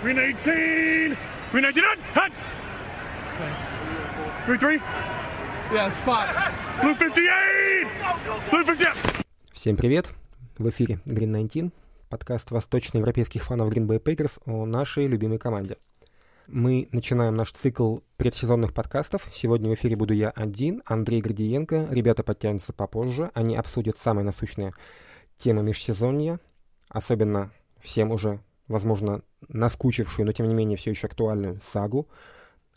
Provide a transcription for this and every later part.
Green 18. Green 19. Hut. Hut. Green 3. Yeah, spot. Blue 58. Blue 58. Всем привет! В эфире Green 19, подкаст восточноевропейских фанов Green Bay Packers о нашей любимой команде. Мы начинаем наш цикл предсезонных подкастов. Сегодня в эфире буду я один, Андрей Градиенко. Ребята подтянутся попозже. Они обсудят самые насущные темы межсезонья, особенно всем уже, возможно, наскучившую, но тем не менее все еще актуальную сагу.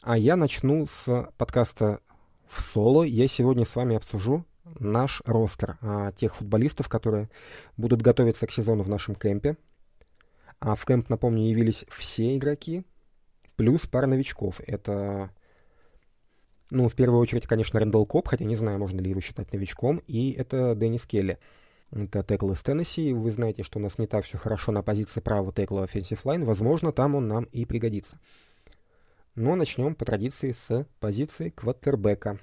А я начну с подкаста в соло. Я сегодня с вами обсужу наш ростер а, тех футболистов, которые будут готовиться к сезону в нашем кемпе. А в кемп, напомню, явились все игроки, плюс пара новичков. Это, ну, в первую очередь, конечно, Рэндалл Коп, хотя не знаю, можно ли его считать новичком, и это Деннис Келли. Это текл из Теннесси. Вы знаете, что у нас не так все хорошо на позиции правого текла offensive line. Возможно, там он нам и пригодится. Но начнем по традиции с позиции квотербека.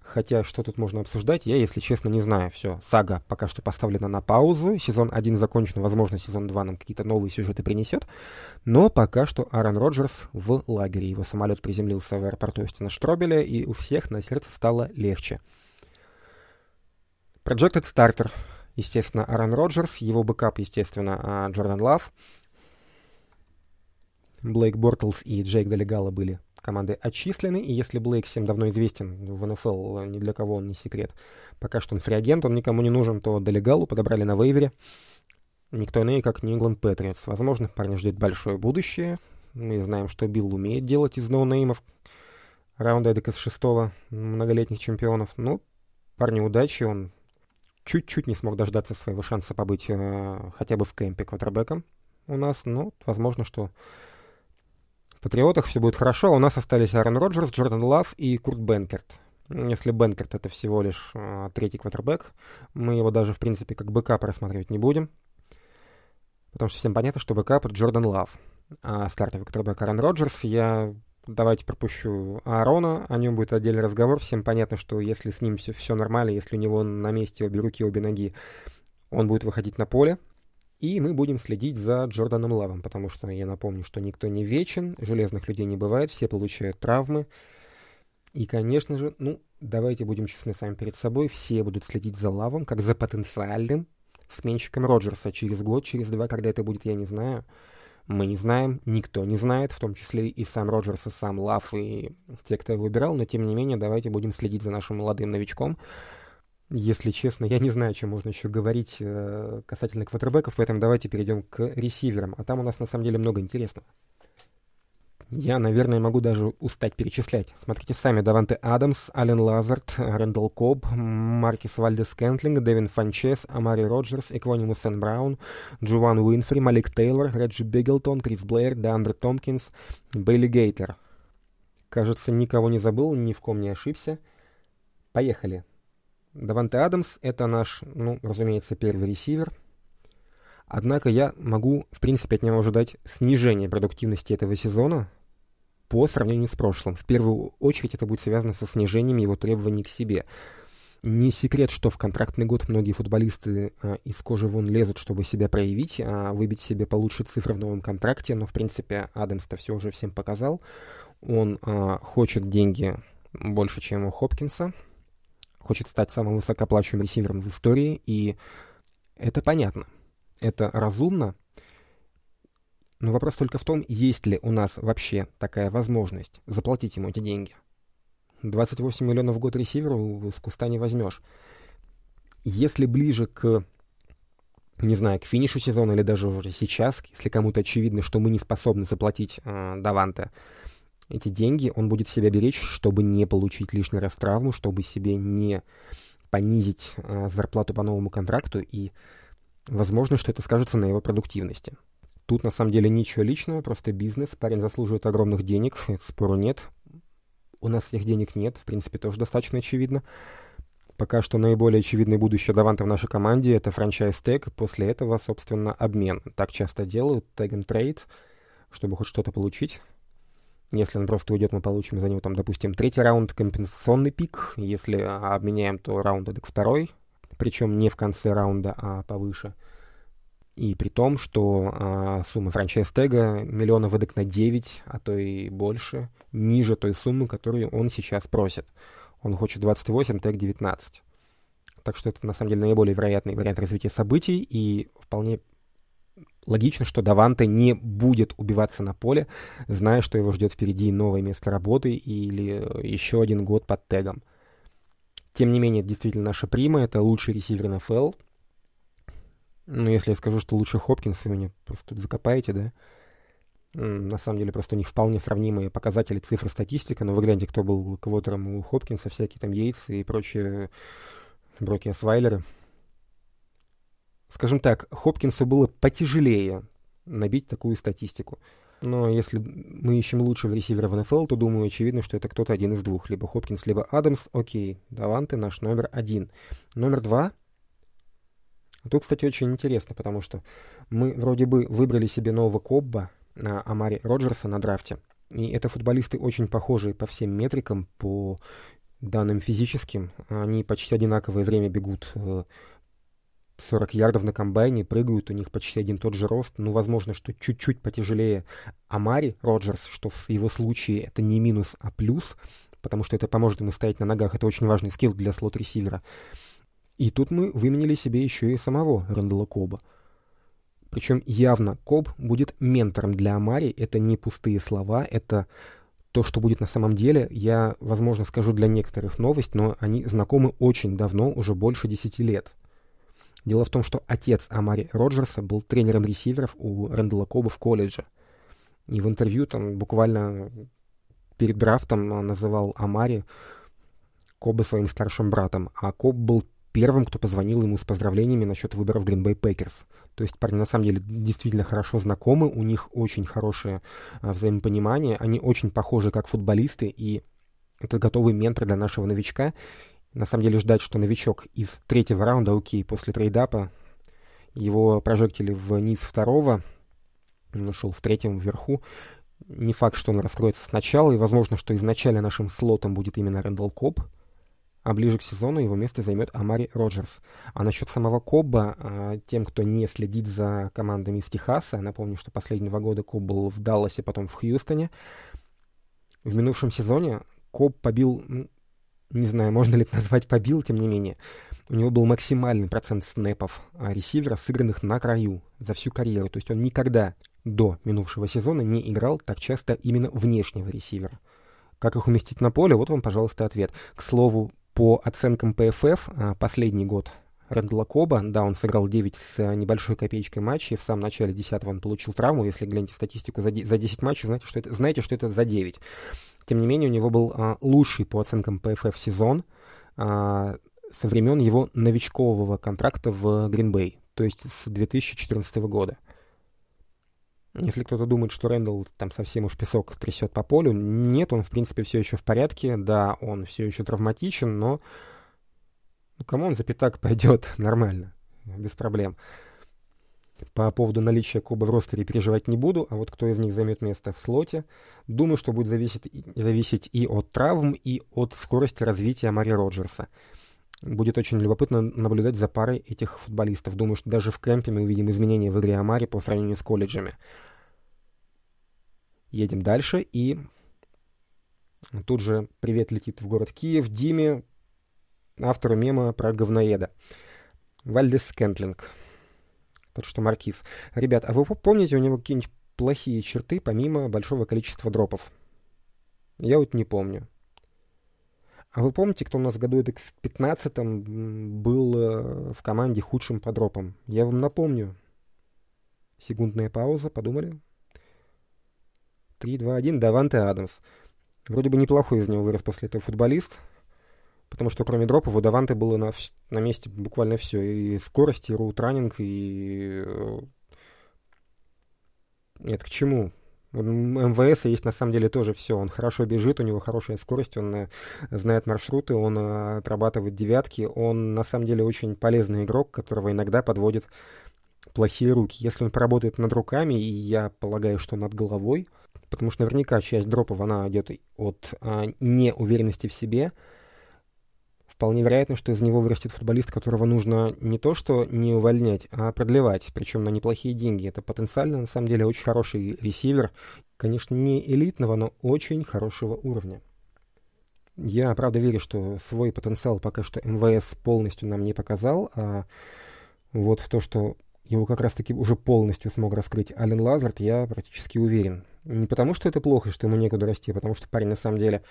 Хотя, что тут можно обсуждать, я, если честно, не знаю. Все, сага пока что поставлена на паузу. Сезон 1 закончен, возможно, сезон 2 нам какие-то новые сюжеты принесет. Но пока что Аарон Роджерс в лагере. Его самолет приземлился в аэропорту Остина Штробеля, и у всех на сердце стало легче. Projected Starter. Естественно, Аарон Роджерс. Его бэкап, естественно, Джордан Лав. Блейк Бортлс и Джейк Долегала были команды отчислены, и если Блейк всем давно известен в НФЛ, ни для кого он не секрет, пока что он фриагент, он никому не нужен, то Долегалу подобрали на вейвере. Никто иной, как England Patriots. Возможно, парня ждет большое будущее. Мы знаем, что Билл умеет делать из ноунеймов раунда эдак из шестого многолетних чемпионов. Ну, парню удачи, он чуть-чуть не смог дождаться своего шанса побыть э, хотя бы в кемпе квотербеком у нас. Но возможно, что в Патриотах все будет хорошо, а у нас остались Аарон Роджерс, Джордан Лав и Курт Бенкерт. Если Бенкерт это всего лишь э, третий квотербек, мы его даже, в принципе, как бэкап рассматривать не будем. Потому что всем понятно, что бэкап это Джордан Лав. А стартовый квотербек Аарон Роджерс, я давайте пропущу Аарона, о нем будет отдельный разговор. Всем понятно, что если с ним все, все нормально, если у него на месте обе руки, обе ноги, он будет выходить на поле, и мы будем следить за Джорданом Лавом, потому что я напомню, что никто не вечен, железных людей не бывает, все получают травмы. И, конечно же, ну, давайте будем честны сами перед собой, все будут следить за Лавом, как за потенциальным сменщиком Роджерса через год, через два, когда это будет, я не знаю. Мы не знаем, никто не знает, в том числе и сам Роджерс, и сам Лав, и те, кто его выбирал, но тем не менее давайте будем следить за нашим молодым новичком, если честно, я не знаю, чем можно еще говорить э, касательно квотербеков, поэтому давайте перейдем к ресиверам. А там у нас на самом деле много интересного. Я, наверное, могу даже устать перечислять. Смотрите сами. Даванте Адамс, Ален Лазард, Рэндалл Коб, Маркис Вальдес Скентлинг, Дэвин Фанчесс, Амари Роджерс, Эквонимиус Сен Браун, Джован Уинфри, Малик Тейлор, Реджи Бигелтон, Крис Блэйр, Деандре Томпкинс, Бейли Гейтер. Кажется, никого не забыл, ни в ком не ошибся. Поехали. Даванте Адамс — это наш, ну, разумеется, первый ресивер. Однако я могу, в принципе, от него ожидать снижения продуктивности этого сезона по сравнению с прошлым. В первую очередь это будет связано со снижением его требований к себе. Не секрет, что в контрактный год многие футболисты а, из кожи вон лезут, чтобы себя проявить, а выбить себе получше цифры в новом контракте, но, в принципе, Адамс-то все уже всем показал. Он а, хочет деньги больше, чем у Хопкинса, хочет стать самым высокооплачиваемым ресивером в истории, и это понятно. Это разумно, но вопрос только в том, есть ли у нас вообще такая возможность заплатить ему эти деньги. 28 миллионов в год ресиверу с куста не возьмешь. Если ближе к, не знаю, к финишу сезона или даже уже сейчас, если кому-то очевидно, что мы не способны заплатить э, Даванте эти деньги он будет себя беречь, чтобы не получить лишний раз травму, чтобы себе не понизить э, зарплату по новому контракту, и возможно, что это скажется на его продуктивности. Тут на самом деле ничего личного, просто бизнес. Парень заслуживает огромных денег, спору нет. У нас этих денег нет, в принципе, тоже достаточно очевидно. Пока что наиболее очевидное будущее Даванта в нашей команде — это франчайз-тег, после этого, собственно, обмен. Так часто делают, тег and трейд, чтобы хоть что-то получить. Если он просто уйдет, мы получим за него, там, допустим, третий раунд, компенсационный пик. Если обменяем, то раунд это второй, причем не в конце раунда, а повыше. И при том, что а, сумма франчайз-тега миллиона выдак на 9, а то и больше, ниже той суммы, которую он сейчас просит. Он хочет 28, тег 19. Так что это, на самом деле, наиболее вероятный вариант развития событий, и вполне логично, что Даванте не будет убиваться на поле, зная, что его ждет впереди новое место работы или еще один год под тегом. Тем не менее, действительно, наша прима — это лучший ресивер НФЛ. Ну, если я скажу, что лучше Хопкинс, вы меня просто тут закопаете, да? На самом деле, просто них вполне сравнимые показатели, цифры, статистика. Но вы гляньте, кто был квотером у Хопкинса, всякие там Йейтсы и прочие Броки Освайлеры. Скажем так, Хопкинсу было потяжелее набить такую статистику. Но если мы ищем лучшего ресивера в НФЛ, то, думаю, очевидно, что это кто-то один из двух. Либо Хопкинс, либо Адамс. Окей, Даванте наш номер один. Номер два. Тут, кстати, очень интересно, потому что мы вроде бы выбрали себе нового Кобба, на Амари Роджерса на драфте. И это футболисты очень похожие по всем метрикам, по данным физическим. Они почти одинаковое время бегут 40 ярдов на комбайне, прыгают, у них почти один тот же рост. Ну, возможно, что чуть-чуть потяжелее Амари Роджерс, что в его случае это не минус, а плюс, потому что это поможет ему стоять на ногах. Это очень важный скилл для слот-ресивера. И тут мы выменили себе еще и самого Рэндала Коба. Причем явно Коб будет ментором для Амари. Это не пустые слова, это то, что будет на самом деле, я, возможно, скажу для некоторых новость, но они знакомы очень давно, уже больше 10 лет. Дело в том, что отец Амари Роджерса был тренером ресиверов у Рэндала Коба в колледже. И в интервью там буквально перед драфтом называл Амари Коба своим старшим братом, а Коб был первым, кто позвонил ему с поздравлениями насчет выборов Green Bay Packers. То есть парни на самом деле действительно хорошо знакомы, у них очень хорошее а, взаимопонимание, они очень похожи как футболисты, и это готовый ментор для нашего новичка. На самом деле ждать, что новичок из третьего раунда, окей, после трейдапа, его прожектили вниз второго, он ушел в третьем вверху, не факт, что он раскроется сначала, и возможно, что изначально нашим слотом будет именно Рэндалл Коб, а ближе к сезону его место займет Амари Роджерс. А насчет самого Кобба, а, тем, кто не следит за командами из Техаса, напомню, что последние два года Коб был в Далласе, потом в Хьюстоне, в минувшем сезоне Коб побил, не знаю, можно ли это назвать побил, тем не менее, у него был максимальный процент снэпов а, ресивера, сыгранных на краю за всю карьеру. То есть он никогда до минувшего сезона не играл так часто именно внешнего ресивера. Как их уместить на поле? Вот вам, пожалуйста, ответ. К слову, по оценкам ПФФ, а, последний год Рэндла Коба, да, он сыграл 9 с а, небольшой копеечкой матчей, в самом начале 10 он получил травму, если глянете статистику за 10 матчей, знаете, что это, знаете, что это за 9. Тем не менее, у него был а, лучший по оценкам ПФФ сезон а, со времен его новичкового контракта в Гринбей, то есть с 2014 года. Если кто-то думает, что Рэндалл там совсем уж песок трясет по полю, нет, он в принципе все еще в порядке, да, он все еще травматичен, но ну, кому он за пятак пойдет нормально, без проблем. По поводу наличия Коба в ростере переживать не буду, а вот кто из них займет место в слоте, думаю, что будет зависеть, зависеть и от травм, и от скорости развития Мари Роджерса. Будет очень любопытно наблюдать за парой этих футболистов. Думаю, что даже в кемпе мы увидим изменения в игре Амари по сравнению с колледжами. Едем дальше и тут же привет летит в город Киев Диме, автору мема про говноеда. Вальдес Кентлинг. Тот, что Маркиз. Ребят, а вы помните у него какие-нибудь плохие черты, помимо большого количества дропов? Я вот не помню. А вы помните, кто у нас в году в 15-м был э, в команде худшим по дропам? Я вам напомню. Секундная пауза, подумали? 3, 2, 1, Даванте Адамс. Вроде бы неплохой из него вырос после этого футболист, потому что кроме дропов у Даванте было на, на месте буквально все. И скорость, и роутранинг, и... Э, нет, к чему? МВС есть на самом деле тоже все. Он хорошо бежит, у него хорошая скорость, он э, знает маршруты, он э, отрабатывает девятки. Он на самом деле очень полезный игрок, которого иногда подводит плохие руки. Если он поработает над руками, и я полагаю, что над головой, потому что наверняка часть дропов, она идет от а, неуверенности в себе, вполне вероятно, что из него вырастет футболист, которого нужно не то что не увольнять, а продлевать, причем на неплохие деньги. Это потенциально, на самом деле, очень хороший ресивер, конечно, не элитного, но очень хорошего уровня. Я, правда, верю, что свой потенциал пока что МВС полностью нам не показал, а вот в то, что его как раз-таки уже полностью смог раскрыть Ален Лазард, я практически уверен. Не потому, что это плохо, что ему некуда расти, а потому что парень на самом деле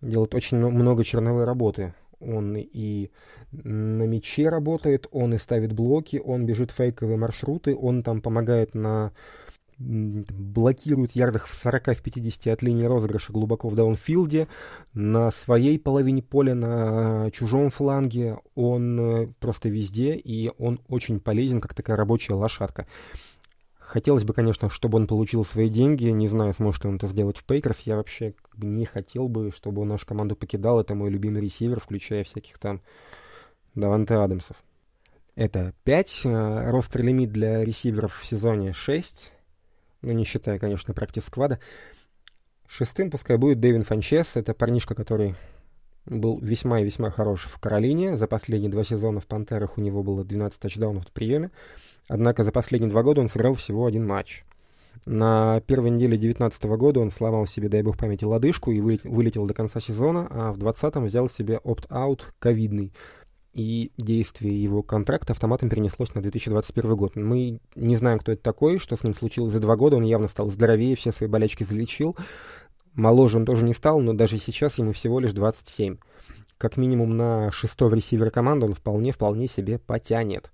делает очень много черновой работы. Он и на мяче работает, он и ставит блоки, он бежит фейковые маршруты, он там помогает на блокирует ярдах в 40-50 от линии розыгрыша глубоко в даунфилде, на своей половине поля, на чужом фланге, он э, просто везде, и он очень полезен, как такая рабочая лошадка. Хотелось бы, конечно, чтобы он получил свои деньги. Не знаю, сможет ли он это сделать в Пейкерс. Я вообще не хотел бы, чтобы он нашу команду покидал. Это мой любимый ресивер, включая всяких там Даванте Адамсов. Это 5. Э, ростер лимит для ресиверов в сезоне 6 ну, не считая, конечно, практис-сквада. Шестым пускай будет Дэвин Фанчес. Это парнишка, который был весьма и весьма хорош в Каролине. За последние два сезона в «Пантерах» у него было 12 тачдаунов в приеме. Однако за последние два года он сыграл всего один матч. На первой неделе 2019 года он сломал себе, дай бог памяти, лодыжку и вылетел до конца сезона, а в 2020 взял себе опт-аут ковидный и действие его контракта автоматом перенеслось на 2021 год. Мы не знаем, кто это такой, что с ним случилось за два года. Он явно стал здоровее, все свои болячки залечил. Моложе он тоже не стал, но даже сейчас ему всего лишь 27. Как минимум на шестого ресивера команды он вполне-вполне себе потянет.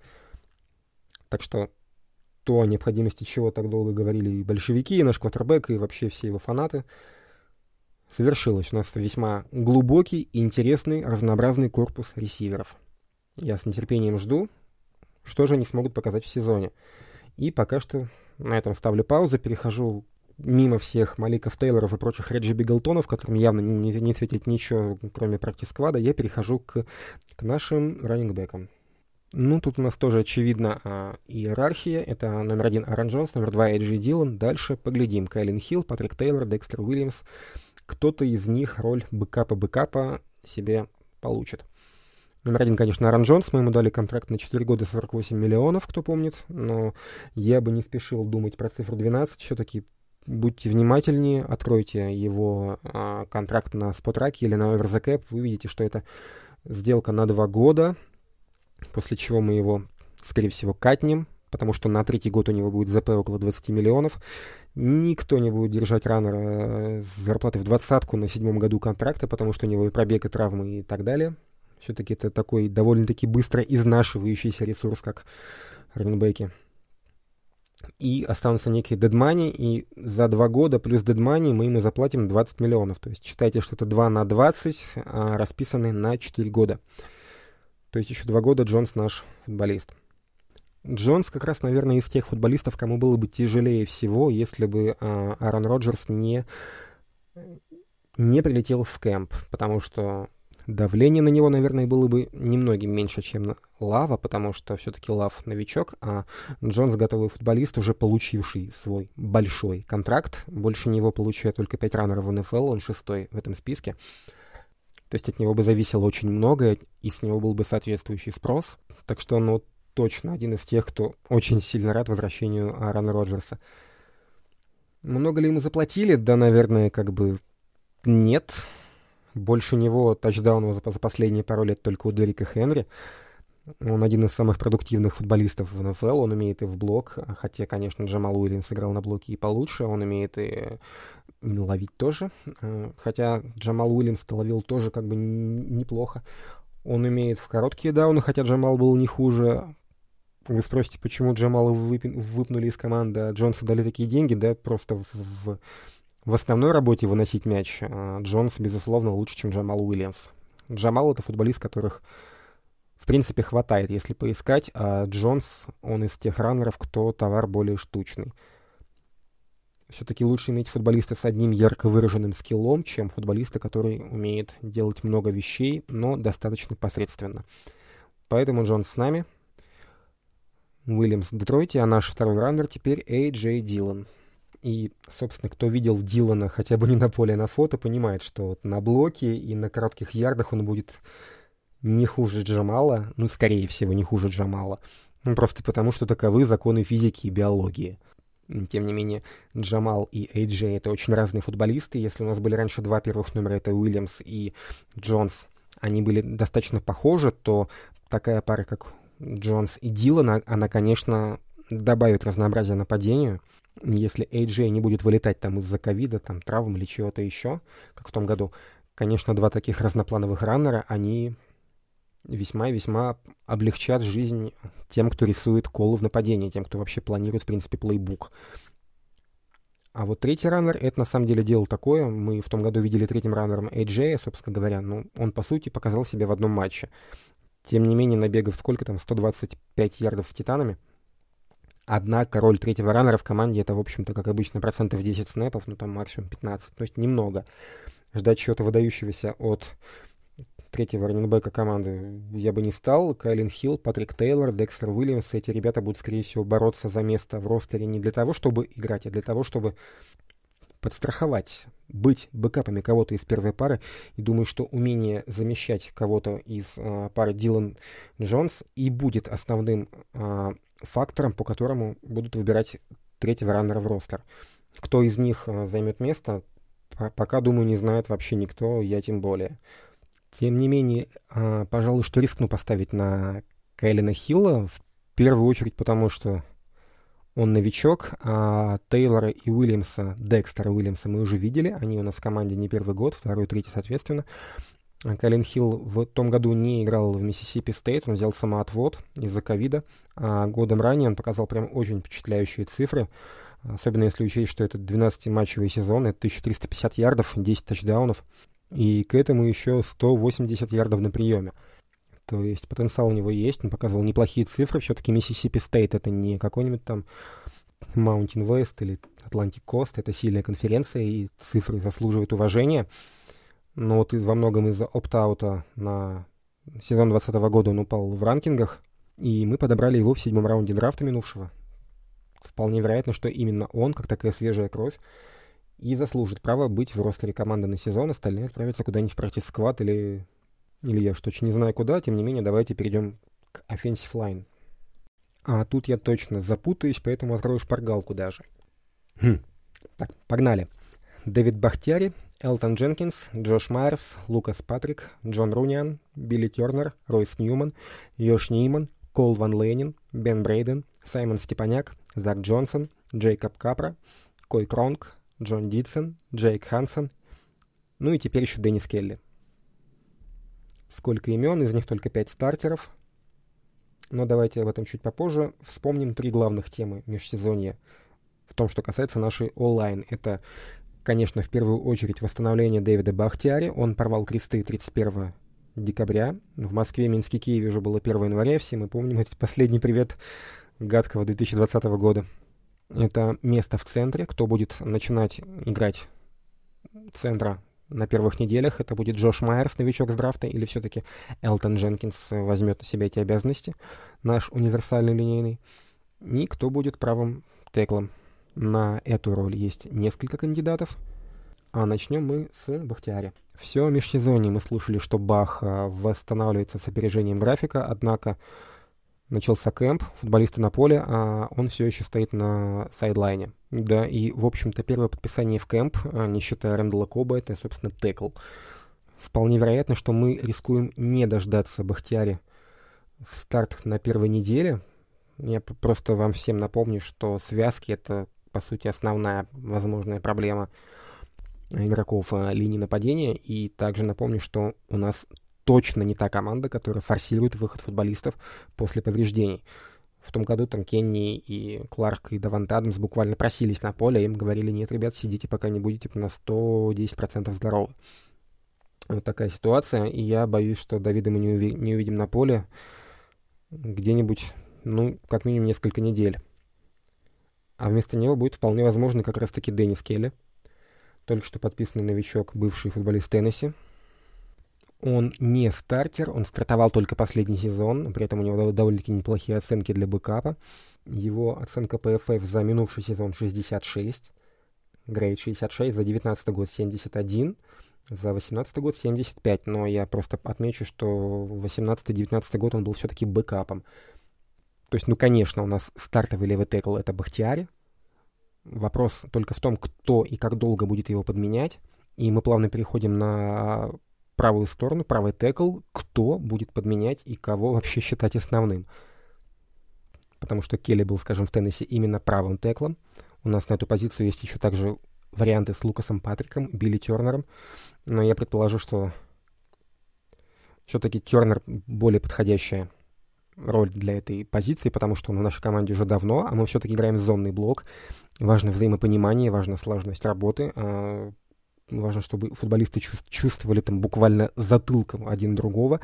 Так что то, о необходимости чего так долго говорили и большевики, и наш квотербек, и вообще все его фанаты, совершилось. У нас весьма глубокий, интересный, разнообразный корпус ресиверов. Я с нетерпением жду, что же они смогут показать в сезоне. И пока что на этом ставлю паузу, перехожу мимо всех Маликов Тейлоров и прочих Реджи Биглтонов, которым явно не, не, светит ничего, кроме практис-сквада, я перехожу к, к нашим раннингбекам. Ну, тут у нас тоже очевидно а, иерархия. Это номер один Аарон Джонс, номер два Эйджи Дилан. Дальше поглядим. Кайлин Хилл, Патрик Тейлор, Декстер Уильямс. Кто-то из них роль бэкапа-бэкапа себе получит. Номер один, конечно, Аарон Джонс. Мы ему дали контракт на 4 года 48 миллионов, кто помнит. Но я бы не спешил думать про цифру 12. Все-таки будьте внимательнее, откройте его а, контракт на спотраке или на Cap. Вы видите, что это сделка на 2 года, после чего мы его, скорее всего, катнем, потому что на третий год у него будет ЗП около 20 миллионов. Никто не будет держать раннера э, с зарплатой в двадцатку на седьмом году контракта, потому что у него и пробег, и травмы, и так далее. Все-таки это такой довольно-таки быстро изнашивающийся ресурс, как раненбеки. И останутся некие дедмани, и за два года плюс дедмани мы ему заплатим 20 миллионов. То есть считайте, что это 2 на 20, а расписаны на 4 года. То есть еще два года Джонс наш футболист. Джонс как раз, наверное, из тех футболистов, кому было бы тяжелее всего, если бы а, Аарон Роджерс не, не прилетел в кемп, потому что Давление на него, наверное, было бы немногим меньше, чем на Лава, потому что все-таки Лав новичок, а Джонс готовый футболист, уже получивший свой большой контракт. Больше него получает только 5 раннеров в НФЛ, он шестой в этом списке. То есть от него бы зависело очень многое, и с него был бы соответствующий спрос. Так что он ну, точно один из тех, кто очень сильно рад возвращению Аарона Роджерса. Много ли ему заплатили? Да, наверное, как бы нет. Больше него тачдаунов за, за последние пару лет только у Дерека Хенри. Он один из самых продуктивных футболистов в НФЛ. Он умеет и в блок, хотя, конечно, Джамал Уильямс сыграл на блоке и получше. Он умеет и ловить тоже. Хотя Джамал Уильямс ловил тоже как бы неплохо. Он умеет в короткие дауны, хотя Джамал был не хуже. Вы спросите, почему Джамала выпнули из команды, а Джонсу дали такие деньги? Да, просто в, в основной работе выносить мяч а, Джонс, безусловно, лучше, чем Джамал Уильямс. Джамал — это футболист, которых, принципе, хватает, если поискать, а Джонс, он из тех раннеров, кто товар более штучный. Все-таки лучше иметь футболиста с одним ярко выраженным скиллом, чем футболиста, который умеет делать много вещей, но достаточно посредственно. Поэтому Джонс с нами. Уильямс в Детройте, а наш второй раннер теперь Эй Джей Дилан. И, собственно, кто видел Дилана хотя бы не на поле, а на фото, понимает, что вот на блоке и на коротких ярдах он будет не хуже Джамала, ну, скорее всего, не хуже Джамала. Ну, просто потому, что таковы законы физики и биологии. Тем не менее, Джамал и Эйджей — это очень разные футболисты. Если у нас были раньше два первых номера, это Уильямс и Джонс, они были достаточно похожи, то такая пара, как Джонс и Дилан, она, конечно, добавит разнообразия нападению. Если Эйджей не будет вылетать там из-за ковида, там, травм или чего-то еще, как в том году, конечно, два таких разноплановых раннера, они весьма и весьма облегчат жизнь тем, кто рисует колы в нападении, тем, кто вообще планирует, в принципе, плейбук. А вот третий раннер, это на самом деле дело такое. Мы в том году видели третьим раннером AJ, собственно говоря. Ну, он, по сути, показал себя в одном матче. Тем не менее, набегав сколько там, 125 ярдов с Титанами. Однако роль третьего раннера в команде это, в общем-то, как обычно, процентов 10 снэпов, ну там максимум 15. То есть немного. Ждать чего-то выдающегося от третьего раненбека команды я бы не стал. Кайлин Хилл, Патрик Тейлор, Декстер Уильямс, эти ребята будут, скорее всего, бороться за место в ростере не для того, чтобы играть, а для того, чтобы подстраховать, быть бэкапами кого-то из первой пары. И думаю, что умение замещать кого-то из а, пары Дилан Джонс и будет основным а, фактором, по которому будут выбирать третьего раннера в ростер. Кто из них а, займет место, пока, думаю, не знает вообще никто, я тем более. Тем не менее, а, пожалуй, что рискну поставить на Кайлина Хилла, в первую очередь потому, что он новичок, а Тейлора и Уильямса, Декстера Уильямса мы уже видели, они у нас в команде не первый год, второй, третий, соответственно. А Кайлин Хилл в том году не играл в Миссисипи Стейт, он взял самоотвод из-за ковида, а годом ранее он показал прям очень впечатляющие цифры, особенно если учесть, что это 12-матчевый сезон, это 1350 ярдов, 10 тачдаунов, и к этому еще 180 ярдов на приеме. То есть потенциал у него есть, он показывал неплохие цифры. Все-таки Миссисипи Стейт это не какой-нибудь там Mountain West или Atlantic Coast, это сильная конференция, и цифры заслуживают уважения. Но вот во многом из-за опт-аута на сезон 2020 года он упал в ранкингах, и мы подобрали его в седьмом раунде драфта минувшего. Вполне вероятно, что именно он, как такая свежая кровь, и заслужит право быть в ростере команды на сезон, остальные отправятся куда-нибудь в практис сквад или... Или я что-то не знаю куда, тем не менее, давайте перейдем к offensive line. А тут я точно запутаюсь, поэтому открою шпаргалку даже. Хм. Так, погнали. Дэвид Бахтяри, Элтон Дженкинс, Джош Майерс, Лукас Патрик, Джон Руниан, Билли Тернер, Ройс Ньюман, Йош Нейман, Кол Ван Ленин, Бен Брейден, Саймон Степаняк, Зак Джонсон, Джейкоб Капра, Кой Кронг, Джон Дитсон, Джейк Хансон, ну и теперь еще Деннис Келли. Сколько имен, из них только пять стартеров. Но давайте об этом чуть попозже. Вспомним три главных темы межсезонья в том, что касается нашей онлайн. Это, конечно, в первую очередь восстановление Дэвида Бахтиари. Он порвал кресты 31 декабря. В Москве, Минске, Киеве уже было 1 января. Все мы помним этот последний привет гадкого 2020 года. Это место в центре. Кто будет начинать играть центра на первых неделях? Это будет Джош Майерс, новичок с драфта, или все-таки Элтон Дженкинс возьмет на себя эти обязанности, наш универсальный линейный? И кто будет правым теклом? На эту роль есть несколько кандидатов. А начнем мы с Бахтиари. Все межсезонье мы слышали, что Бах а, восстанавливается с опережением графика, однако начался кэмп, футболисты на поле, а он все еще стоит на сайдлайне. Да, и, в общем-то, первое подписание в кэмп, а, не считая Рэндала Коба, это, собственно, текл. Вполне вероятно, что мы рискуем не дождаться Бахтиари в старт на первой неделе. Я просто вам всем напомню, что связки — это, по сути, основная возможная проблема игроков а, линии нападения. И также напомню, что у нас точно не та команда, которая форсирует выход футболистов после повреждений. В том году там Кенни и Кларк и Давант Адамс буквально просились на поле, а им говорили, нет, ребят, сидите, пока не будете на 110% здоровы. Вот такая ситуация, и я боюсь, что Давида мы не, уви- не увидим на поле где-нибудь, ну, как минимум несколько недель. А вместо него будет вполне возможно как раз-таки Деннис Келли, только что подписанный новичок, бывший футболист Теннесси, он не стартер, он стартовал только последний сезон, при этом у него довольно-таки неплохие оценки для бэкапа. Его оценка PFF за минувший сезон 66, грейд 66, за 19 год 71, За 18 год 75, но я просто отмечу, что 18-19 год он был все-таки бэкапом. То есть, ну, конечно, у нас стартовый левый текл — это Бахтиари. Вопрос только в том, кто и как долго будет его подменять. И мы плавно переходим на правую сторону, правый текл, кто будет подменять и кого вообще считать основным. Потому что Келли был, скажем, в Теннессе именно правым теклом. У нас на эту позицию есть еще также варианты с Лукасом Патриком, Билли Тернером. Но я предположу, что все-таки Тернер более подходящая роль для этой позиции, потому что он в нашей команде уже давно, а мы все-таки играем зонный блок. Важно взаимопонимание, важна слаженность работы. А важно, чтобы футболисты чувствовали там буквально затылком один другого,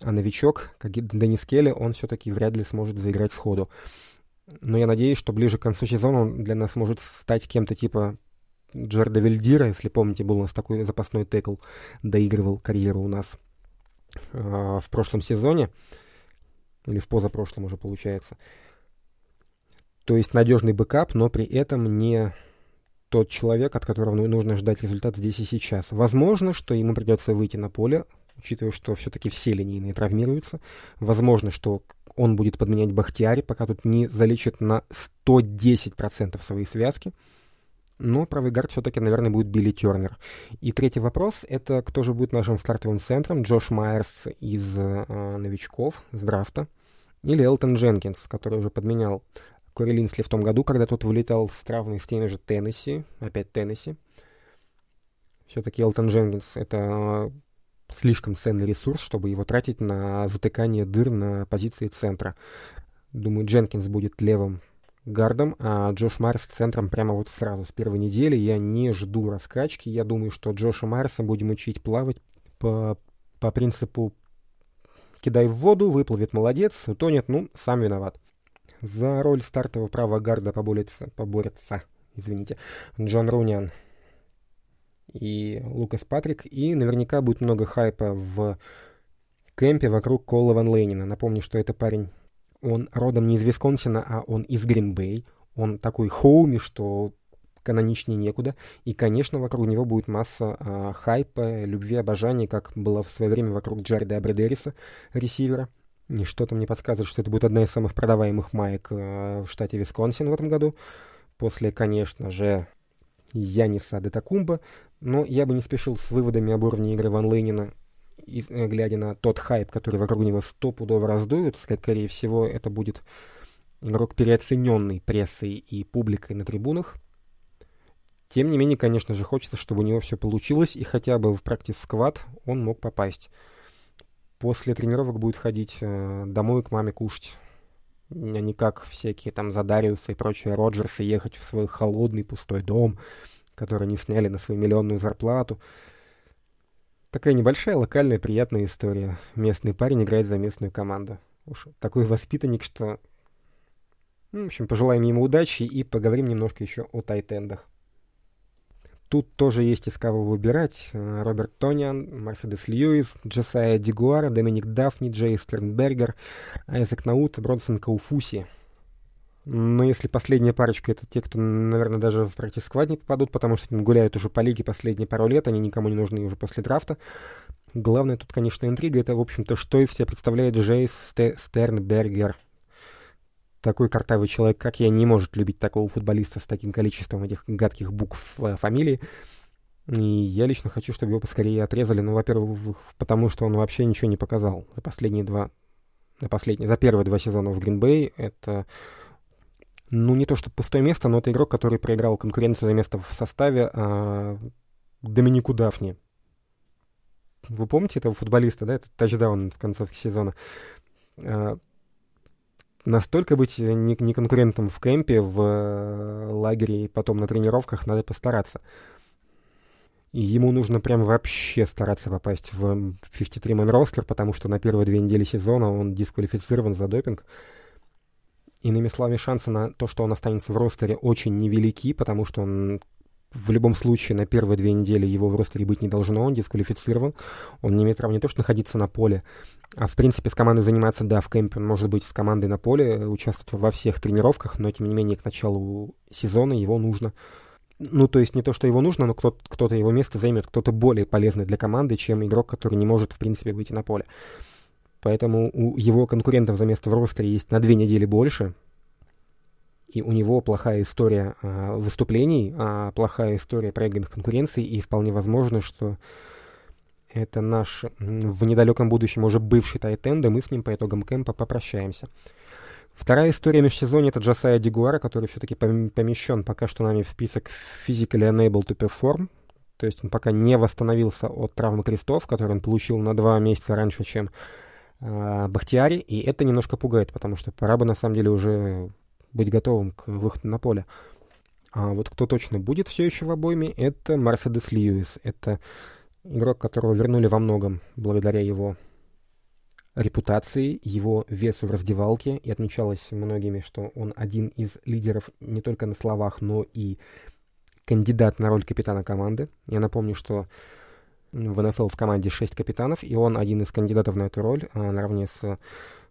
а новичок, как Денис Келли, он все-таки вряд ли сможет заиграть сходу. Но я надеюсь, что ближе к концу сезона он для нас может стать кем-то типа Джерда Вильдира, если помните, был у нас такой запасной текл, доигрывал карьеру у нас э, в прошлом сезоне, или в позапрошлом уже получается. То есть надежный бэкап, но при этом не тот человек, от которого нужно ждать результат здесь и сейчас. Возможно, что ему придется выйти на поле, учитывая, что все-таки все линейные травмируются. Возможно, что он будет подменять Бахтиари, пока тут не залечит на 110% свои связки но правый гард все-таки, наверное, будет Билли Тернер. И третий вопрос — это кто же будет нашим стартовым центром? Джош Майерс из э, новичков, с драфта, или Элтон Дженкинс, который уже подменял Кори Линсли в том году, когда тот вылетал с травмой с теми же Теннесси, опять Теннесси. Все-таки Элтон Дженкинс — это э, слишком ценный ресурс, чтобы его тратить на затыкание дыр на позиции центра. Думаю, Дженкинс будет левым гардом, а Джош Марс центром прямо вот сразу с первой недели. Я не жду раскачки. Я думаю, что Джоша Марса будем учить плавать по, по принципу кидай в воду, выплывет молодец, утонет, ну, сам виноват. За роль стартового правого гарда поборется, поборется извините, Джон Руниан и Лукас Патрик. И наверняка будет много хайпа в кемпе вокруг Кола Ван Лейнина. Напомню, что это парень он родом не из Висконсина, а он из Гринбей. Он такой хоуми, что каноничнее некуда. И, конечно, вокруг него будет масса а, хайпа, любви, обожания, как было в свое время вокруг Джареда Абредериса, ресивера. И что-то мне подсказывает, что это будет одна из самых продаваемых маек а, в штате Висконсин в этом году. После, конечно же, Яниса Детакумба. Но я бы не спешил с выводами об уровне игры Ван Лейнина и, э, глядя на тот хайп, который вокруг него стопудово раздуют, скорее всего, это будет игрок переоцененный прессой и публикой на трибунах. Тем не менее, конечно же, хочется, чтобы у него все получилось, и хотя бы в практис-сквад он мог попасть. После тренировок будет ходить э, домой к маме кушать. А не как всякие там Задариусы и прочие Роджерсы ехать в свой холодный пустой дом, который не сняли на свою миллионную зарплату. Такая небольшая локальная приятная история. Местный парень играет за местную команду. Уж такой воспитанник, что... Ну, в общем, пожелаем ему удачи и поговорим немножко еще о тайтендах. Тут тоже есть из кого выбирать. Роберт Тониан, Мерседес Льюис, Джесайя Дигуара, Доминик Дафни, Джей Стернбергер, Айзек Наут, Бронсон Кауфуси — но если последняя парочка, это те, кто, наверное, даже в практик-сквад не попадут, потому что гуляют уже по лиге последние пару лет, они никому не нужны уже после драфта. Главное тут, конечно, интрига, это, в общем-то, что из себя представляет Джейс Стернбергер. Такой картавый человек, как я, не может любить такого футболиста с таким количеством этих гадких букв в фамилии. И я лично хочу, чтобы его поскорее отрезали. Ну, во-первых, потому что он вообще ничего не показал за последние два... За, последние, за первые два сезона в Гринбей. Это ну, не то что пустое место, но это игрок, который проиграл конкуренцию за место в составе а, Доминику Дафни. Вы помните этого футболиста, да? Это тачдаун в конце сезона. А, настолько быть не, не в кемпе, в э, лагере и потом на тренировках надо постараться. И ему нужно прям вообще стараться попасть в 53-man ростер, потому что на первые две недели сезона он дисквалифицирован за допинг. Иными словами, шансы на то, что он останется в ростере, очень невелики, потому что он в любом случае на первые две недели его в ростере быть не должно, он дисквалифицирован. Он не имеет права не то, что находиться на поле, а в принципе с командой заниматься, да, в кемпе он может быть с командой на поле, участвовать во всех тренировках, но тем не менее к началу сезона его нужно Ну, то есть не то, что его нужно, но кто-то, его место займет, кто-то более полезный для команды, чем игрок, который не может, в принципе, выйти на поле. Поэтому у его конкурентов за место в ростере есть на две недели больше, и у него плохая история а, выступлений, а, плохая история проигранных конкуренций, и вполне возможно, что это наш в недалеком будущем уже бывший тайтенд, мы с ним по итогам кемпа попрощаемся. Вторая история межсезонья — это Джасая Дигуара, который все-таки помещен пока что нами в список physically unable to perform, то есть он пока не восстановился от травмы крестов, который он получил на два месяца раньше, чем э, Бахтиари, и это немножко пугает, потому что пора бы на самом деле уже быть готовым к выходу на поле. А вот кто точно будет все еще в обойме, это Мерседес Льюис. Это игрок, которого вернули во многом благодаря его репутации, его весу в раздевалке, и отмечалось многими, что он один из лидеров не только на словах, но и кандидат на роль капитана команды. Я напомню, что в НФЛ в команде 6 капитанов, и он один из кандидатов на эту роль, а, наравне с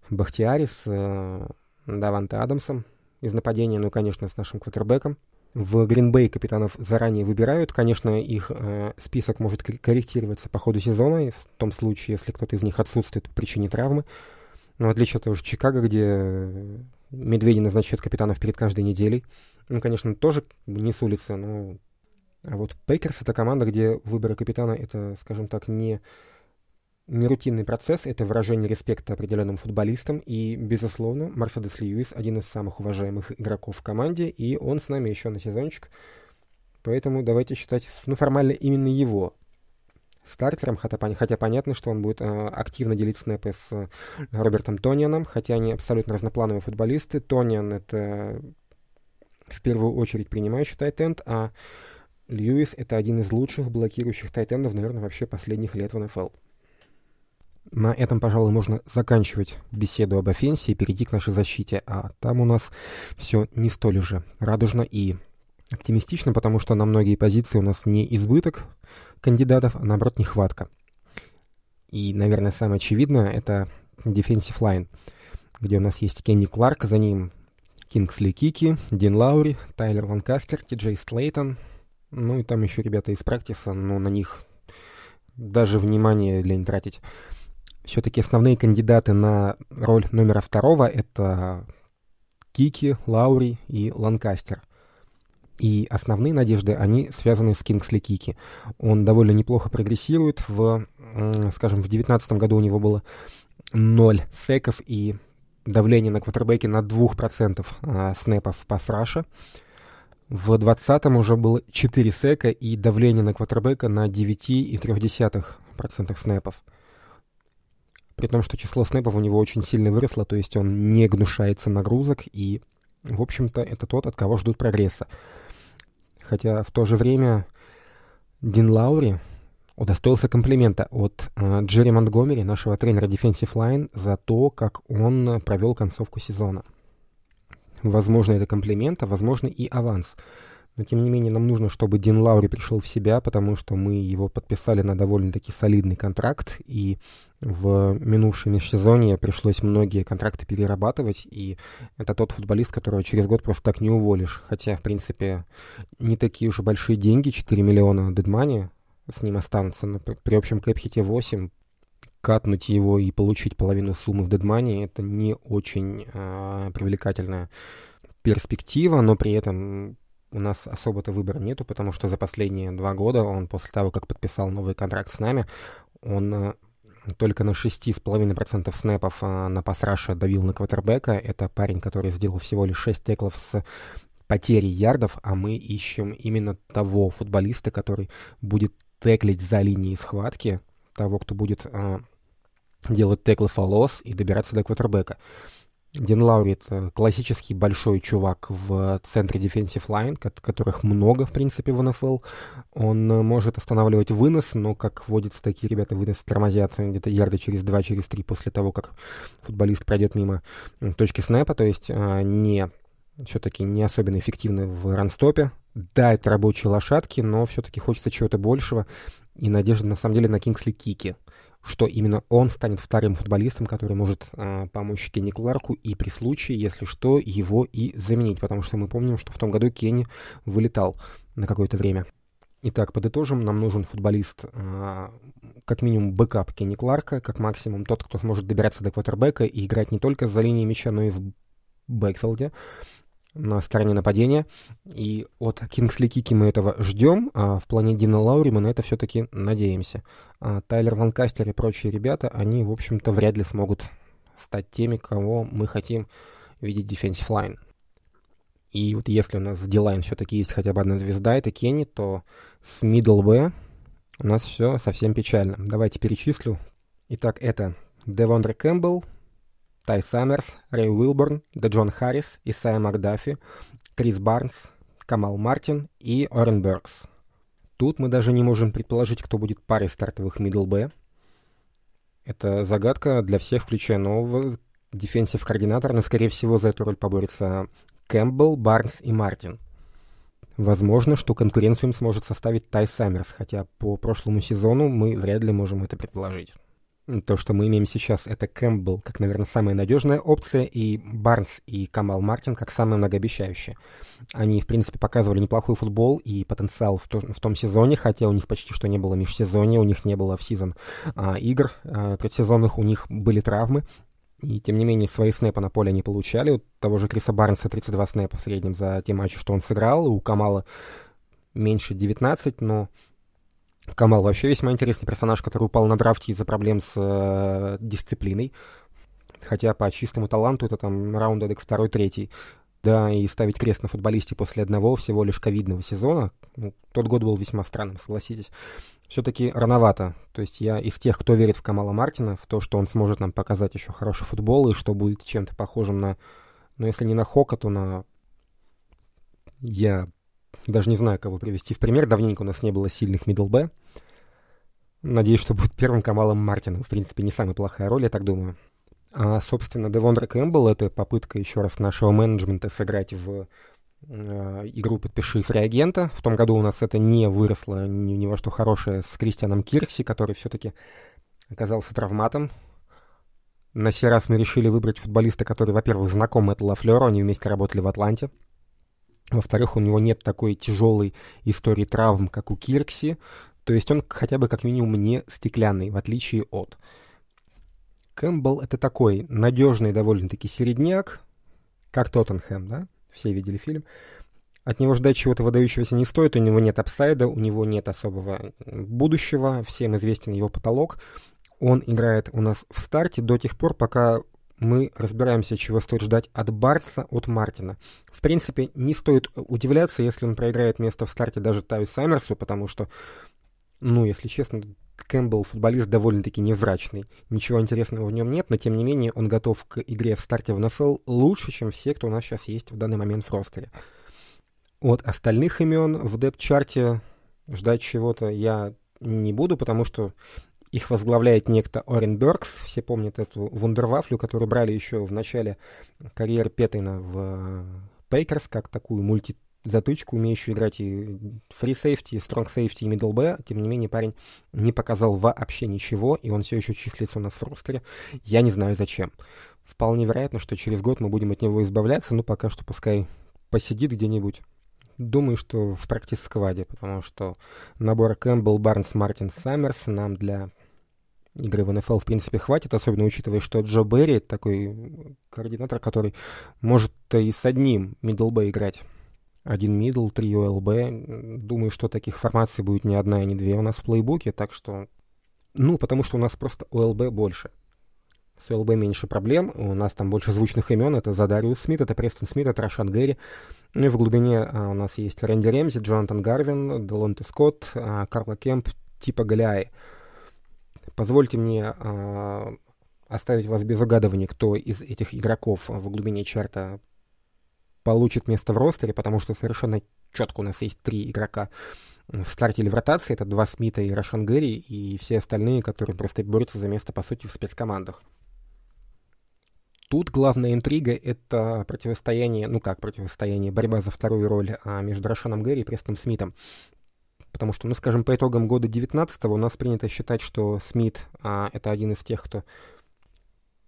Бахтиари, с э, Даванте Адамсом из нападения, ну, конечно, с нашим квотербеком. В Гринбей капитанов заранее выбирают. Конечно, их э, список может корректироваться по ходу сезона, в том случае, если кто-то из них отсутствует по причине травмы. Но в отличие от того же Чикаго, где э, медведи назначают капитанов перед каждой неделей. Ну, конечно, тоже не с улицы, но... А вот Пейкерс — это команда, где выборы капитана — это, скажем так, не нерутинный процесс, это выражение респекта определенным футболистам, и, безусловно, Мерседес Льюис один из самых уважаемых игроков в команде, и он с нами еще на сезончик, поэтому давайте считать, ну, формально именно его стартером, хотя, хотя понятно, что он будет э, активно делить снэпы с э, Робертом Тонианом, хотя они абсолютно разноплановые футболисты. Тониан — это в первую очередь принимающий тайтенд, а Льюис — это один из лучших блокирующих тайтендов, наверное, вообще последних лет в НФЛ. На этом, пожалуй, можно заканчивать беседу об офенсе и перейти к нашей защите. А там у нас все не столь же радужно и оптимистично, потому что на многие позиции у нас не избыток кандидатов, а наоборот нехватка. И, наверное, самое очевидное — это defensive line, где у нас есть Кенни Кларк, за ним Кингсли Кики, Дин Лаури, Тайлер Ланкастер, Ти Джей Слейтон, ну и там еще ребята из практиса, но на них даже внимание лень тратить. Все-таки основные кандидаты на роль номера второго — это Кики, Лаури и Ланкастер. И основные надежды, они связаны с Кингсли Кики. Он довольно неплохо прогрессирует. В, скажем, в 2019 году у него было 0 секов и давление на квотербеке на 2% а, снэпов пас раша. В 2020 уже было 4 сека и давление на квотербека на 9,3% снэпов при том, что число снэпов у него очень сильно выросло, то есть он не гнушается нагрузок, и, в общем-то, это тот, от кого ждут прогресса. Хотя в то же время Дин Лаури удостоился комплимента от э, Джерри Монтгомери, нашего тренера Defensive Line, за то, как он провел концовку сезона. Возможно, это комплимент, а возможно и аванс. Но, тем не менее, нам нужно, чтобы Дин Лаури пришел в себя, потому что мы его подписали на довольно-таки солидный контракт, и в минувшем межсезонье пришлось многие контракты перерабатывать, и это тот футболист, которого через год просто так не уволишь. Хотя, в принципе, не такие уж большие деньги, 4 миллиона дедмани с ним останутся, но при общем кэпхите 8, катнуть его и получить половину суммы в дедмане, это не очень э, привлекательная перспектива, но при этом у нас особо-то выбора нету, потому что за последние два года он после того, как подписал новый контракт с нами, он э, только на 6,5% снэпов э, на пасраша давил на квотербека. Это парень, который сделал всего лишь 6 теклов с потерей ярдов, а мы ищем именно того футболиста, который будет теклить за линией схватки, того, кто будет э, делать теклы фолос и добираться до квотербека. Дин Лаури — это классический большой чувак в центре defensive line, которых много, в принципе, в НФЛ. Он э, может останавливать вынос, но, как водится, такие ребята вынос тормозят где-то ярда через 2, через 3 после того, как футболист пройдет мимо точки снэпа, то есть а, не все-таки не особенно эффективны в ранстопе. Да, это рабочие лошадки, но все-таки хочется чего-то большего. И надежда, на самом деле, на Кингсли Кики. Что именно он станет вторым футболистом, который может э, помочь Кенни Кларку и при случае, если что, его и заменить, потому что мы помним, что в том году Кенни вылетал на какое-то время. Итак, подытожим, нам нужен футболист, э, как минимум бэкап Кенни Кларка, как максимум тот, кто сможет добираться до квотербека и играть не только за линией мяча, но и в бэкфилде на стороне нападения. И от Кингсли Кики мы этого ждем, а в плане Дина Лаури мы на это все-таки надеемся. А Тайлер Ланкастер и прочие ребята, они, в общем-то, вряд ли смогут стать теми, кого мы хотим видеть defensive line. И вот если у нас в D-line все-таки есть хотя бы одна звезда, это Кенни, то с middle LB у нас все совсем печально. Давайте перечислю. Итак, это Девондре Кэмпбелл, Тай Саммерс, Рэй Уилборн, Джон Харрис, Исайя Макдафи, Крис Барнс, Камал Мартин и Орен Беркс. Тут мы даже не можем предположить, кто будет парой стартовых middle LB. Это загадка для всех, включая нового defensive координатора, но, скорее всего, за эту роль поборется Кэмпбелл, Барнс и Мартин. Возможно, что конкуренцию им сможет составить Тай Саммерс, хотя по прошлому сезону мы вряд ли можем это предположить. То, что мы имеем сейчас, это Кэмпбелл как, наверное, самая надежная опция, и Барнс и Камал Мартин как самые многообещающие. Они, в принципе, показывали неплохой футбол и потенциал в, то, в том сезоне, хотя у них почти что не было межсезонья, у них не было в сезон а, игр а, предсезонных, у них были травмы, и, тем не менее, свои снэпы на поле они получали. У того же Криса Барнса 32 снэпа в среднем за те матчи, что он сыграл. У Камала меньше 19, но Камал вообще весьма интересный персонаж, который упал на драфте из-за проблем с э, дисциплиной. Хотя по чистому таланту это там раунд эдак второй-третий. Да, и ставить крест на футболисте после одного всего лишь ковидного сезона, ну, тот год был весьма странным, согласитесь, все-таки рановато. То есть я из тех, кто верит в Камала Мартина, в то, что он сможет нам показать еще хороший футбол и что будет чем-то похожим на, ну, если не на Хока, то на... Я даже не знаю, кого привести в пример. Давненько у нас не было сильных middle LB. Надеюсь, что будет первым Камалом Мартином. В принципе, не самая плохая роль, я так думаю. А, собственно, Девондра Кэмпбелл — это попытка еще раз нашего менеджмента сыграть в э, игру «Подпиши фриагента». В том году у нас это не выросло ни, ни во что хорошее с Кристианом Киркси, который все-таки оказался травматом. На сей раз мы решили выбрать футболиста, который, во-первых, знаком Мэтту Лафлеру, они вместе работали в Атланте. Во-вторых, у него нет такой тяжелой истории травм, как у Киркси. То есть он хотя бы как минимум не стеклянный, в отличие от. Кэмпбелл это такой надежный довольно-таки середняк, как Тоттенхэм, да? Все видели фильм. От него ждать чего-то выдающегося не стоит, у него нет апсайда, у него нет особого будущего, всем известен его потолок. Он играет у нас в старте до тех пор, пока мы разбираемся, чего стоит ждать от Барца, от Мартина. В принципе, не стоит удивляться, если он проиграет место в старте даже Таю Саммерсу, потому что, ну, если честно, Кэмпбелл футболист довольно-таки невзрачный. Ничего интересного в нем нет, но тем не менее он готов к игре в старте в НФЛ лучше, чем все, кто у нас сейчас есть в данный момент в ростере. От остальных имен в депт-чарте ждать чего-то я не буду, потому что их возглавляет некто Орен Беркс. Все помнят эту вундервафлю, которую брали еще в начале карьеры Петтейна в Пейкерс, как такую мульти затычку, умеющую играть и free safety, и strong safety, и middle LB. Тем не менее, парень не показал вообще ничего, и он все еще числится у нас в ростере. Я не знаю зачем. Вполне вероятно, что через год мы будем от него избавляться, но пока что пускай посидит где-нибудь. Думаю, что в practice squad е, потому что набор Кэмпбелл, Барнс, Мартин, Саммерс нам для игры в НФЛ, в принципе, хватит, особенно учитывая, что Джо Берри такой координатор, который может и с одним middle LB играть. Один middle, три ОЛБ. Думаю, что таких формаций будет не одна и не две у нас в плейбуке, так что... Ну, потому что у нас просто ОЛБ больше. С ОЛБ меньше проблем, у нас там больше звучных имен. Это Задариус Смит, это Престон Смит, это Рашан Гэри. Ну и в глубине а, у нас есть Рэнди Ремзи, Джонатан Гарвин, Делонте Скотт, а, Карла Кемп, типа Галяй. Позвольте мне э, оставить вас без угадывания, кто из этих игроков в глубине чарта получит место в ростере, потому что совершенно четко у нас есть три игрока в старте или в ротации. Это два Смита и Рошан Гэри, и все остальные, которые просто борются за место, по сути, в спецкомандах. Тут главная интрига — это противостояние, ну как противостояние, борьба за вторую роль а, между Рошаном Гэри и Престом Смитом Потому что, ну, скажем, по итогам года 19 у нас принято считать, что Смит а, это один из тех, кто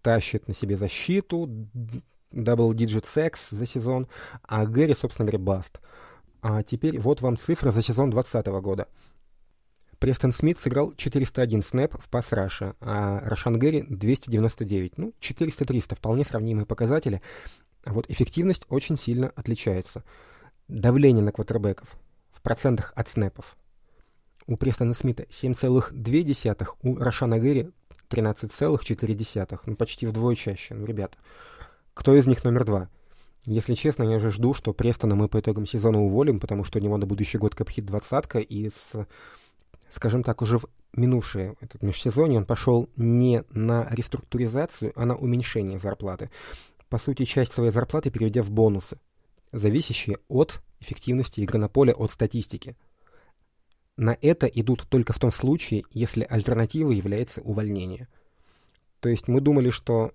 тащит на себе защиту, double-digit секс за сезон, а Гэри, собственно говоря, баст. А теперь вот вам цифра за сезон 2020 года. Престон Смит сыграл 401 снэп в пас Раша, а Рошан Гэри 299. Ну, 400-300, вполне сравнимые показатели. А вот эффективность очень сильно отличается. Давление на квотербеков процентах от снэпов. У Престона Смита 7,2, у Рошана Гэри 13,4. Ну, почти вдвое чаще. Ну, ребята, кто из них номер два? Если честно, я же жду, что Престона мы по итогам сезона уволим, потому что у него на будущий год капхит двадцатка, и с, скажем так, уже в минувшее этот межсезонье он пошел не на реструктуризацию, а на уменьшение зарплаты. По сути, часть своей зарплаты переведя в бонусы, зависящие от эффективности игры на поле, от статистики. На это идут только в том случае, если альтернативой является увольнение. То есть мы думали, что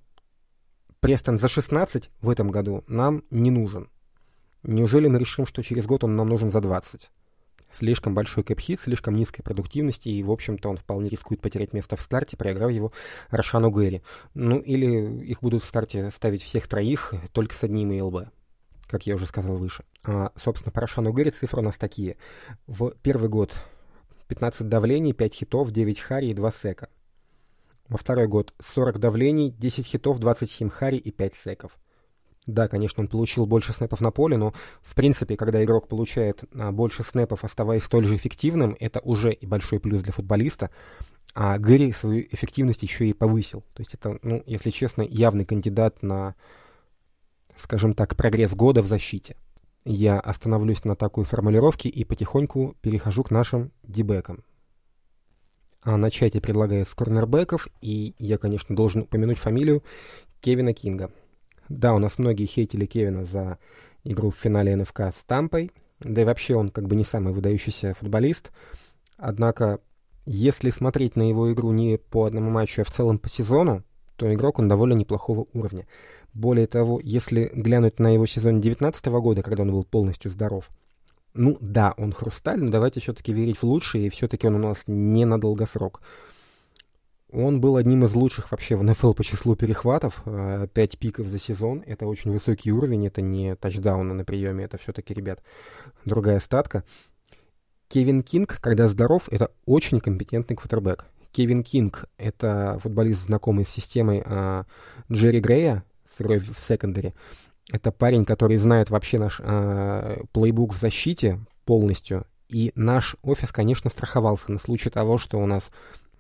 Престон за 16 в этом году нам не нужен. Неужели мы решим, что через год он нам нужен за 20? Слишком большой кэпхит, слишком низкой продуктивности, и, в общем-то, он вполне рискует потерять место в старте, проиграв его Рошану Гэри. Ну, или их будут в старте ставить всех троих, только с одним ИЛБ, как я уже сказал выше. А, собственно, по Рошану Гэри цифры у нас такие. В первый год 15 давлений, 5 хитов, 9 хари и 2 сека. Во второй год 40 давлений, 10 хитов, 27 хари и 5 секов. Да, конечно, он получил больше снэпов на поле, но в принципе, когда игрок получает а, больше снэпов, оставаясь столь же эффективным, это уже и большой плюс для футболиста. А Гэри свою эффективность еще и повысил. То есть это, ну, если честно, явный кандидат на, скажем так, прогресс года в защите. Я остановлюсь на такой формулировке и потихоньку перехожу к нашим дебекам. А начать я предлагаю с корнербеков, и я, конечно, должен упомянуть фамилию Кевина Кинга. Да, у нас многие хейтили Кевина за игру в финале НФК с Тампой, да и вообще он как бы не самый выдающийся футболист. Однако, если смотреть на его игру не по одному матчу, а в целом по сезону, то игрок он довольно неплохого уровня. Более того, если глянуть на его сезон 2019 года, когда он был полностью здоров, ну да, он хрусталь, но давайте все-таки верить в лучшее, и все-таки он у нас не на долгосрок. Он был одним из лучших вообще в НФЛ по числу перехватов. Э, пять пиков за сезон. Это очень высокий уровень. Это не тачдауны на приеме. Это все-таки, ребят, другая статка. Кевин Кинг, когда здоров, это очень компетентный квотербек. Кевин Кинг — это футболист, знакомый с системой а, Джерри Грея, с игрой в секондаре. Это парень, который знает вообще наш э, плейбук в защите полностью. И наш офис, конечно, страховался на случай того, что у нас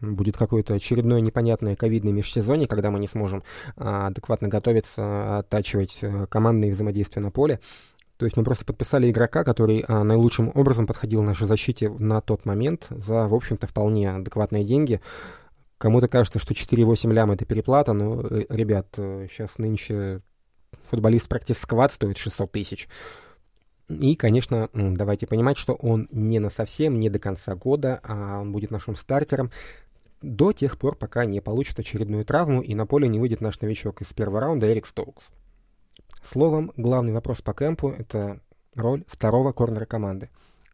будет какое-то очередное непонятное ковидное межсезонье, когда мы не сможем а, адекватно готовиться, оттачивать а, командные взаимодействия на поле. То есть мы просто подписали игрока, который а, наилучшим образом подходил нашей защите на тот момент за, в общем-то, вполне адекватные деньги. Кому-то кажется, что 4,8 лям это переплата, но, э, ребят, сейчас э, нынче футболист практически сквад стоит 600 тысяч. И, конечно, давайте понимать, что он не на совсем, не до конца года, а он будет нашим стартером до тех пор, пока не получит очередную травму и на поле не выйдет наш новичок из первого раунда Эрик Стоукс. Словом, главный вопрос по кемпу — это роль второго корнера команды.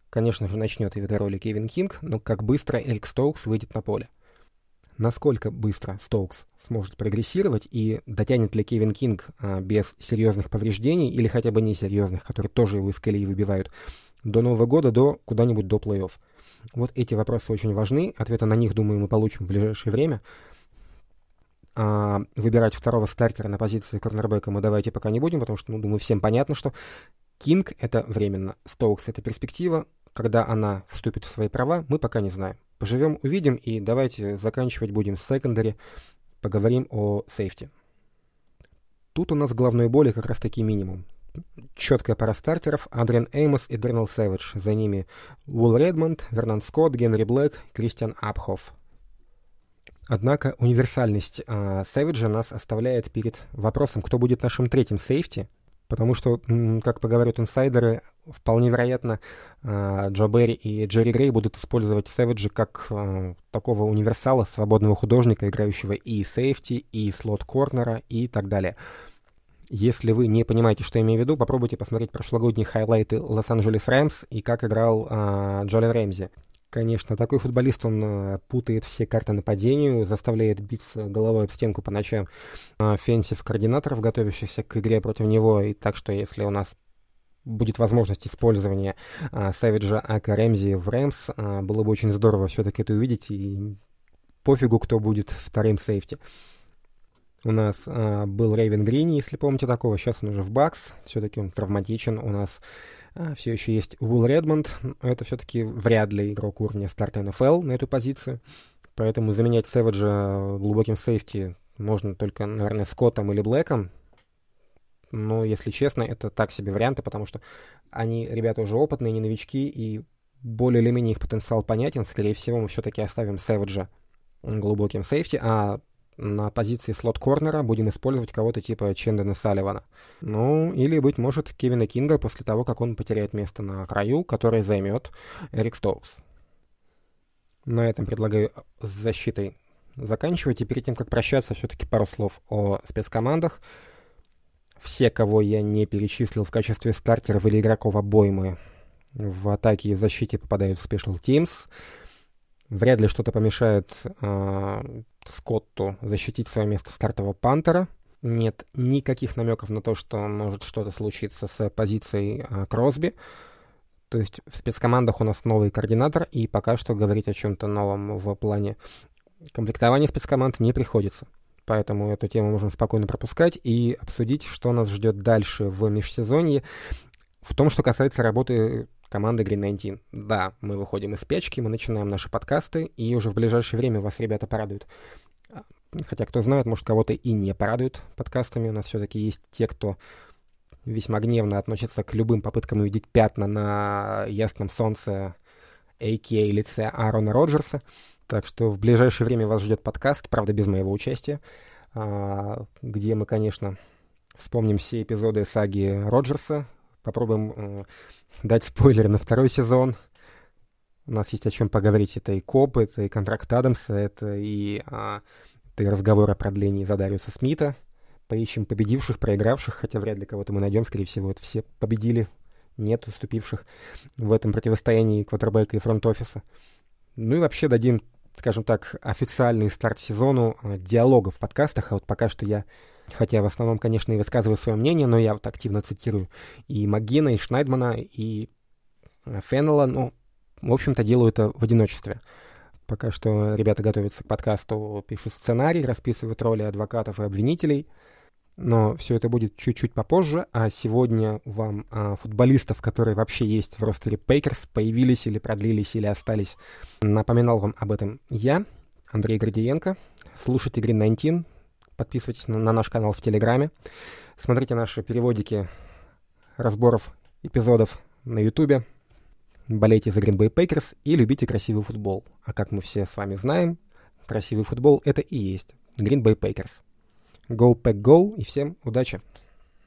Конечно же, начнет этой роли Кевин Кинг, но как быстро Эрик Стоукс выйдет на поле насколько быстро Стоукс сможет прогрессировать и дотянет ли Кевин Кинг а, без серьезных повреждений или хотя бы несерьезных, которые тоже его из колеи выбивают, до Нового года, до куда-нибудь до плей-офф. Вот эти вопросы очень важны. Ответы на них, думаю, мы получим в ближайшее время. А, выбирать второго стартера на позиции корнербека мы давайте пока не будем, потому что, ну, думаю, всем понятно, что Кинг — это временно, Стоукс — это перспектива. Когда она вступит в свои права, мы пока не знаем. Поживем, увидим, и давайте заканчивать будем с secondary. Поговорим о сейфти. Тут у нас главной боли как раз таки минимум. Четкая пара стартеров Адриан Эймос и Дернелл Сэвидж. За ними Уилл Редмонд, Вернан Скотт, Генри Блэк, Кристиан Апхоф. Однако универсальность э, Сэвиджа нас оставляет перед вопросом, кто будет нашим третьим сейфти, потому что, как поговорят инсайдеры, вполне вероятно, а, Джо Берри и Джерри Грей будут использовать Сэвиджа как а, такого универсала, свободного художника, играющего и сейфти, и слот-корнера, и так далее. Если вы не понимаете, что я имею в виду, попробуйте посмотреть прошлогодние хайлайты Лос-Анджелес Рэмс и как играл а, Джолин Рэмзи. Конечно, такой футболист, он э, путает все карты нападению, заставляет биться головой об стенку по ночам offensive координаторов, готовящихся к игре против него. И так что, если у нас будет возможность использования а, Савиджа aka Рэмзи в Рэмс, а, было бы очень здорово все-таки это увидеть, и пофигу, кто будет вторым сейфти. У нас а, был Рейвен Грини, если помните такого, сейчас он уже в Бакс, все-таки он травматичен. У нас а, все еще есть Уилл Редмонд. Это все-таки вряд ли игрок уровня старта НФЛ на эту позицию. Поэтому заменять Сэвиджа глубоким сейфти можно только, наверное, Скоттом или Блэком. Но, если честно, это так себе варианты, потому что они, ребята, уже опытные, не новички, и более или менее их потенциал понятен. Скорее всего, мы все-таки оставим Сэвиджа глубоким сейфти, а на позиции слот-корнера будем использовать кого-то типа Чендена Салливана. Ну, или, быть может, Кевина Кинга после того, как он потеряет место на краю, которое займет Эрик Стоукс. На этом предлагаю с защитой заканчивать. И перед тем, как прощаться, все-таки пару слов о спецкомандах. Все, кого я не перечислил в качестве стартеров или игроков обоймы, в атаке и защите попадают в Special Teams. Вряд ли что-то помешает э, Скотту защитить свое место стартового пантера. Нет никаких намеков на то, что может что-то случиться с позицией э, Кросби. То есть в спецкомандах у нас новый координатор, и пока что говорить о чем-то новом в плане комплектования спецкоманд не приходится. Поэтому эту тему можем спокойно пропускать и обсудить, что нас ждет дальше в межсезонье. В том, что касается работы команды Green 19. Да, мы выходим из печки, мы начинаем наши подкасты, и уже в ближайшее время вас, ребята, порадуют. А, хотя, кто знает, может, кого-то и не порадуют подкастами. У нас все-таки есть те, кто весьма гневно относится к любым попыткам увидеть пятна на ясном солнце, а.к.а. лице Аарона Роджерса. Так что в ближайшее время вас ждет подкаст, правда, без моего участия, а, где мы, конечно, вспомним все эпизоды саги Роджерса, попробуем э, дать спойлер на второй сезон. У нас есть о чем поговорить. Это и Коп, это и контракт Адамса, это и, а, это и разговор о продлении за Дариуса Смита. Поищем победивших, проигравших, хотя вряд ли кого-то мы найдем. Скорее всего, это все победили. Нет уступивших в этом противостоянии квотербека и фронт-офиса. Ну и вообще дадим, скажем так, официальный старт сезону а, диалога в подкастах. А вот пока что я Хотя в основном, конечно, и высказываю свое мнение, но я вот активно цитирую и Магина, и Шнайдмана, и э, Феннелла. Ну, в общем-то, делаю это в одиночестве. Пока что ребята готовятся к подкасту, пишут сценарий, расписывают роли адвокатов и обвинителей. Но все это будет чуть-чуть попозже, а сегодня вам а, футболистов, которые вообще есть в ростере Пейкерс, появились или продлились, или остались, напоминал вам об этом я, Андрей Градиенко. Слушайте Green 19, Подписывайтесь на, на наш канал в Телеграме. Смотрите наши переводики разборов эпизодов на Ютубе. Болейте за Green Bay Packers и любите красивый футбол. А как мы все с вами знаем, красивый футбол — это и есть Green Bay Packers. Go Pack Go и всем удачи!